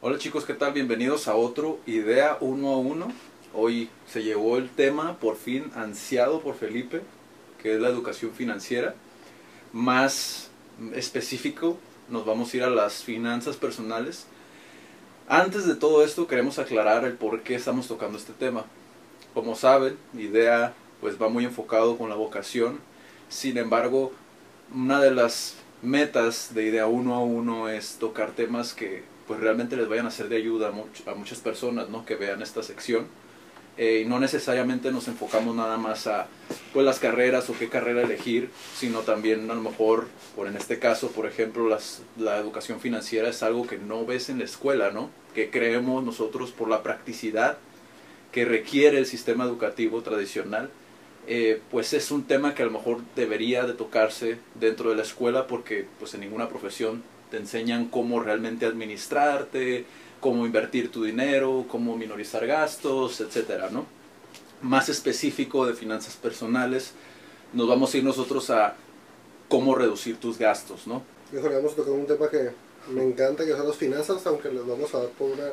Hola chicos, ¿qué tal? Bienvenidos a otro Idea 1 a 1. Hoy se llevó el tema por fin ansiado por Felipe, que es la educación financiera. Más específico, nos vamos a ir a las finanzas personales. Antes de todo esto, queremos aclarar el por qué estamos tocando este tema. Como saben, Idea pues va muy enfocado con la vocación. Sin embargo, una de las metas de Idea 1 a 1 es tocar temas que pues realmente les vayan a ser de ayuda a, muchas personas ¿no? que vean esta sección. Eh, y no necesariamente nos enfocamos nada más a pues, las carreras o qué carrera elegir, sino también a lo mejor, por en este caso, por ejemplo, las, la educación financiera es algo que no ves en la escuela, ¿no? que creemos nosotros por la practicidad que requiere el sistema educativo tradicional eh, pues es un tema que a lo mejor debería de tocarse dentro de la escuela porque pues en ninguna profesión te enseñan cómo realmente administrarte, cómo invertir tu dinero, cómo minorizar gastos, etcétera, ¿no? Más específico de finanzas personales, nos vamos a ir nosotros a cómo reducir tus gastos, ¿no? Vamos a tocar un tema que me encanta, que son las finanzas, aunque les vamos a dar por una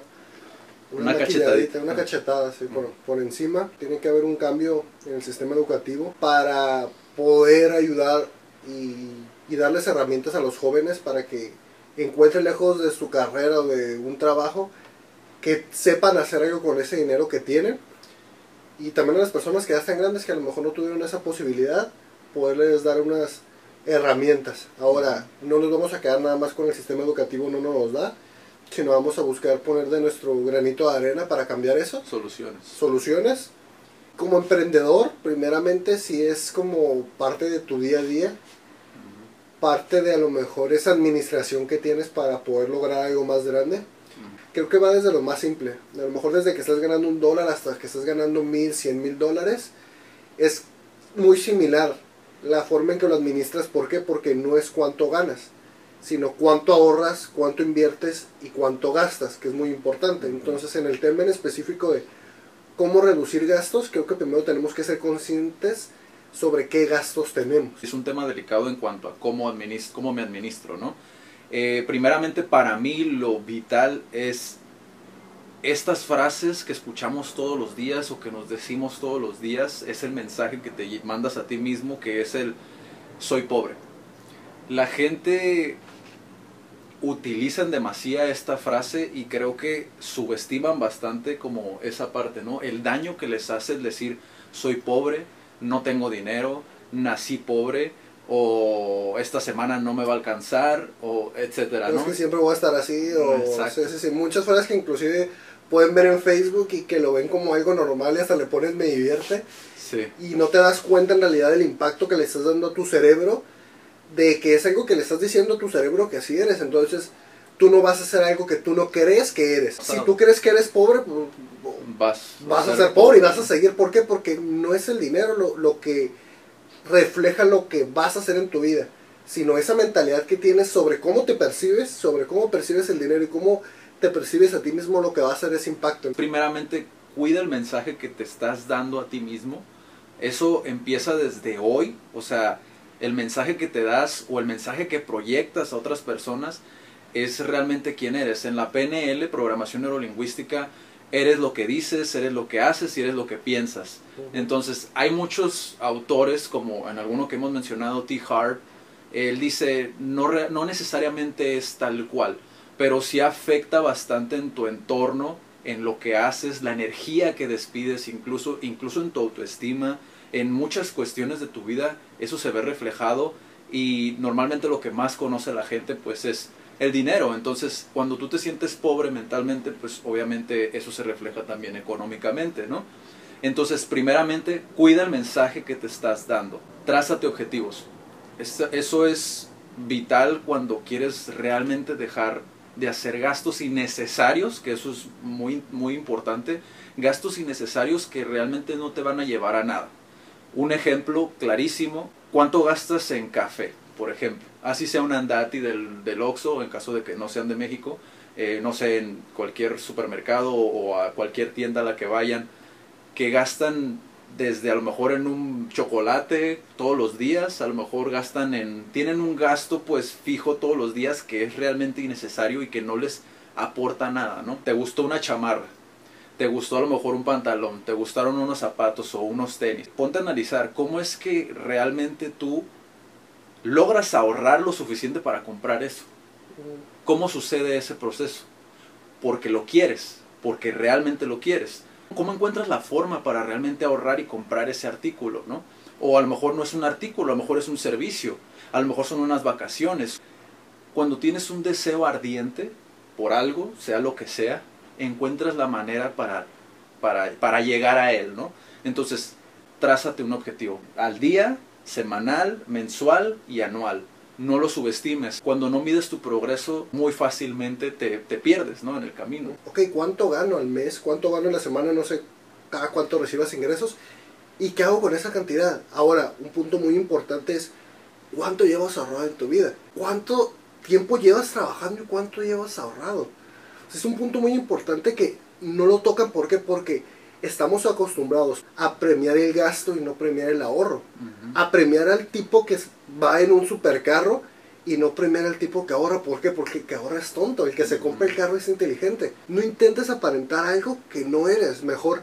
una, cachetadita. Una cachetada, sí, por, por encima. Tiene que haber un cambio en el sistema educativo para poder ayudar y, y darles herramientas a los jóvenes para que encuentren lejos de su carrera o de un trabajo, que sepan hacer algo con ese dinero que tienen. Y también a las personas que ya están grandes que a lo mejor no tuvieron esa posibilidad, poderles dar unas herramientas. Ahora, no nos vamos a quedar nada más con el sistema educativo, no nos da, sino vamos a buscar poner de nuestro granito de arena para cambiar eso. Soluciones. Soluciones. Como emprendedor, primeramente, si es como parte de tu día a día, parte de a lo mejor esa administración que tienes para poder lograr algo más grande. Creo que va desde lo más simple. A lo mejor desde que estás ganando un dólar hasta que estás ganando mil, cien mil dólares. Es muy similar la forma en que lo administras. ¿Por qué? Porque no es cuánto ganas sino cuánto ahorras, cuánto inviertes y cuánto gastas, que es muy importante. Entonces, en el tema en específico de cómo reducir gastos, creo que primero tenemos que ser conscientes sobre qué gastos tenemos. Es un tema delicado en cuanto a cómo, cómo me administro, ¿no? Eh, primeramente, para mí lo vital es estas frases que escuchamos todos los días o que nos decimos todos los días, es el mensaje que te mandas a ti mismo, que es el soy pobre. La gente utilizan demasiado esta frase y creo que subestiman bastante como esa parte, ¿no? El daño que les hace el decir soy pobre, no tengo dinero, nací pobre o esta semana no me va a alcanzar o etcétera, ¿no? Es que siempre voy a estar así o muchas frases que inclusive pueden ver en Facebook y que lo ven como algo normal y hasta le pones me divierte. Y no te das cuenta en realidad del impacto que le estás dando a tu cerebro de que es algo que le estás diciendo a tu cerebro que así eres. Entonces, tú no vas a hacer algo que tú no crees que eres. Si tú crees que eres pobre, pues, vas, vas a ser pobre y vas a seguir. ¿Por qué? Porque no es el dinero lo, lo que refleja lo que vas a hacer en tu vida, sino esa mentalidad que tienes sobre cómo te percibes, sobre cómo percibes el dinero y cómo te percibes a ti mismo, lo que va a hacer ese impacto. Primeramente, cuida el mensaje que te estás dando a ti mismo. Eso empieza desde hoy, o sea, el mensaje que te das o el mensaje que proyectas a otras personas es realmente quién eres. En la PNL, programación neurolingüística, eres lo que dices, eres lo que haces y eres lo que piensas. Entonces, hay muchos autores, como en alguno que hemos mencionado, T. Hart, él dice, no, no necesariamente es tal cual, pero sí afecta bastante en tu entorno, en lo que haces, la energía que despides, incluso, incluso en tu autoestima, en muchas cuestiones de tu vida eso se ve reflejado y normalmente lo que más conoce la gente pues es el dinero. Entonces, cuando tú te sientes pobre mentalmente, pues obviamente eso se refleja también económicamente, ¿no? Entonces, primeramente, cuida el mensaje que te estás dando. Trázate objetivos. Eso es vital cuando quieres realmente dejar de hacer gastos innecesarios, que eso es muy, muy importante, gastos innecesarios que realmente no te van a llevar a nada. Un ejemplo clarísimo, ¿cuánto gastas en café, por ejemplo? Así sea un andati del, del Oxxo, en caso de que no sean de México, eh, no sé, en cualquier supermercado o a cualquier tienda a la que vayan, que gastan desde a lo mejor en un chocolate todos los días, a lo mejor gastan en, tienen un gasto pues fijo todos los días que es realmente innecesario y que no les aporta nada, ¿no? Te gustó una chamarra, te gustó a lo mejor un pantalón, te gustaron unos zapatos o unos tenis. Ponte a analizar cómo es que realmente tú logras ahorrar lo suficiente para comprar eso. ¿Cómo sucede ese proceso? Porque lo quieres, porque realmente lo quieres. ¿Cómo encuentras la forma para realmente ahorrar y comprar ese artículo, no? O a lo mejor no es un artículo, a lo mejor es un servicio, a lo mejor son unas vacaciones. Cuando tienes un deseo ardiente por algo, sea lo que sea, encuentras la manera para, para, para llegar a él, ¿no? Entonces, trázate un objetivo al día, semanal, mensual y anual. No lo subestimes. Cuando no mides tu progreso, muy fácilmente te, te pierdes ¿no? en el camino. Ok, ¿cuánto gano al mes? ¿Cuánto gano en la semana? No sé cada cuánto recibas ingresos. ¿Y qué hago con esa cantidad? Ahora, un punto muy importante es cuánto llevas ahorrado en tu vida. ¿Cuánto tiempo llevas trabajando y cuánto llevas ahorrado? Es un punto muy importante que no lo tocan. ¿Por qué? Porque estamos acostumbrados a premiar el gasto y no premiar el ahorro. A premiar al tipo que va en un supercarro y no premiar al tipo que ahorra. ¿Por qué? Porque el que ahorra es tonto. El que se compra el carro es inteligente. No intentes aparentar algo que no eres. Mejor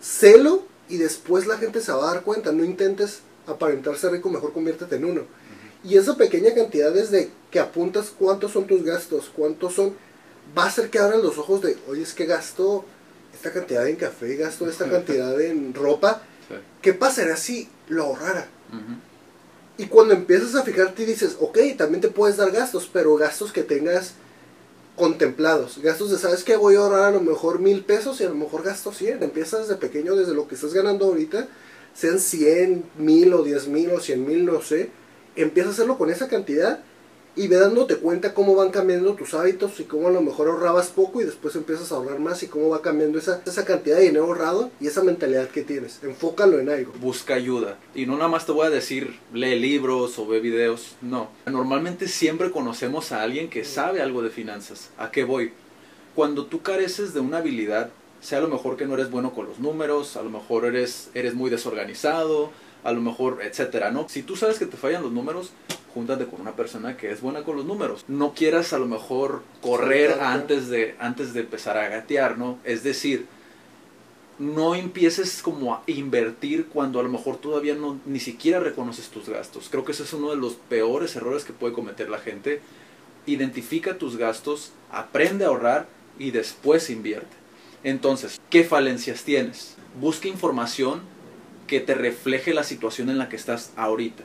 celo y después la gente se va a dar cuenta. No intentes aparentar ser rico, mejor conviértete en uno. Y esa pequeña cantidad desde que apuntas cuántos son tus gastos, cuántos son, va a hacer que abran los ojos de, oye, es que gasto esta cantidad en café, gasto esta cantidad en ropa. ¿Qué pasaría si lo ahorrara? Y cuando empiezas a fijarte y dices, ok, también te puedes dar gastos, pero gastos que tengas contemplados. Gastos de, ¿sabes qué? Voy a ahorrar a lo mejor mil pesos y a lo mejor gasto 100. Empiezas desde pequeño, desde lo que estás ganando ahorita, sean 100, mil o 10 mil o 100 mil, no sé. Empieza a hacerlo con esa cantidad y ve dándote cuenta cómo van cambiando tus hábitos y cómo a lo mejor ahorrabas poco y después empiezas a ahorrar más y cómo va cambiando esa, esa cantidad de dinero ahorrado y esa mentalidad que tienes. Enfócalo en algo. Busca ayuda. Y no nada más te voy a decir, lee libros o ve videos. No. Normalmente siempre conocemos a alguien que sabe algo de finanzas. ¿A qué voy? Cuando tú careces de una habilidad, sea a lo mejor que no eres bueno con los números, a lo mejor eres, eres muy desorganizado, a lo mejor, etcétera, ¿no? Si tú sabes que te fallan los números, júntate con una persona que es buena con los números. No quieras a lo mejor correr antes de, antes de empezar a gatear, ¿no? Es decir, no empieces como a invertir cuando a lo mejor todavía no ni siquiera reconoces tus gastos. Creo que ese es uno de los peores errores que puede cometer la gente. Identifica tus gastos, aprende a ahorrar y después invierte. Entonces, ¿qué falencias tienes? Busca información que te refleje la situación en la que estás ahorita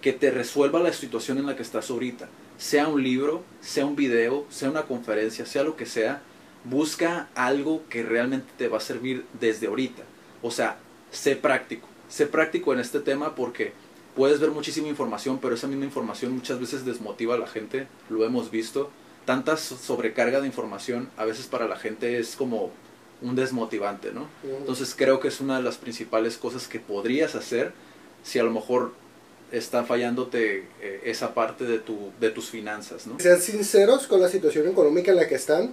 que te resuelva la situación en la que estás ahorita. Sea un libro, sea un video, sea una conferencia, sea lo que sea, busca algo que realmente te va a servir desde ahorita. O sea, sé práctico. Sé práctico en este tema porque puedes ver muchísima información, pero esa misma información muchas veces desmotiva a la gente, lo hemos visto. Tanta sobrecarga de información a veces para la gente es como un desmotivante, ¿no? Entonces creo que es una de las principales cosas que podrías hacer si a lo mejor está fallándote eh, esa parte de, tu, de tus finanzas, ¿no? Sean sinceros con la situación económica en la que están,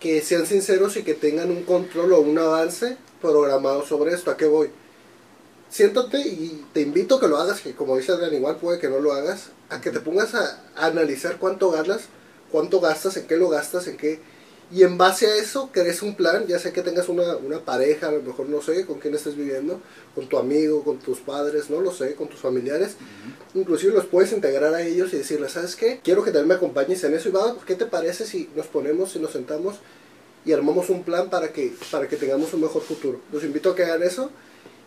que sean sinceros y que tengan un control o un avance programado sobre esto. ¿A qué voy? Siéntate y te invito a que lo hagas, que como dice Adrián, igual puede que no lo hagas, a que te pongas a, a analizar cuánto ganas, cuánto gastas, en qué lo gastas, en qué y en base a eso crees un plan, ya sea que tengas una, una, pareja, a lo mejor no sé, con quién estés viviendo, con tu amigo, con tus padres, no lo sé, con tus familiares. Inclusive los puedes integrar a ellos y decirles, ¿sabes qué? Quiero que también me acompañes en eso y va, ¿qué te parece si nos ponemos, si nos sentamos y armamos un plan para que, para que tengamos un mejor futuro? Los invito a que hagan eso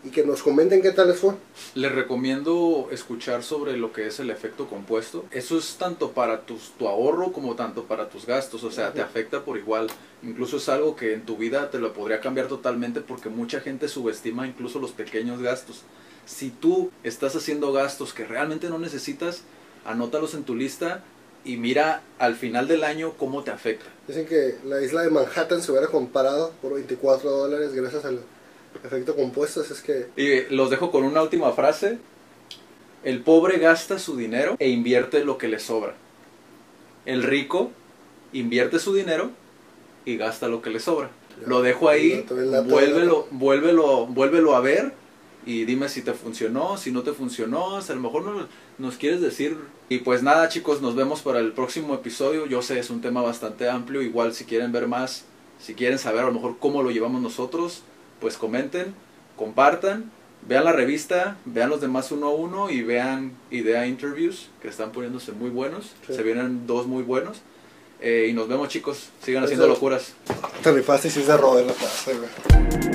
y que nos comenten qué tal les fue. Les recomiendo escuchar sobre lo que es el efecto compuesto. Eso es tanto para tus, tu ahorro como tanto para tus gastos, o sea, te afecta por igual. Incluso es algo que en tu vida te lo podría cambiar totalmente porque mucha gente subestima incluso los pequeños gastos. Si tú estás haciendo gastos que realmente no necesitas, anótalos en tu lista y mira al final del año cómo te afecta. Dicen que la isla de Manhattan se hubiera comparado por 24 dólares gracias al efecto compuesto es que... Y los dejo con una última frase. El pobre gasta su dinero e invierte lo que le sobra. El rico invierte su dinero y gasta lo que le sobra. lo dejo ahí, vuélvelo a ver y dime si te funcionó, si no te funcionó, si a lo mejor no, nos quieres decir. Y pues nada chicos, nos vemos para el próximo episodio. Yo sé, es un tema bastante amplio, igual si quieren ver más, si quieren saber a lo mejor cómo lo llevamos nosotros, pues comenten, compartan, vean la revista, vean los demás uno a uno y vean Idea Interviews, que están poniéndose muy buenos. Sí. Se vienen dos muy buenos. Eh, y nos vemos chicos, sigan haciendo locuras. Te rifaste y sí se robó la güey.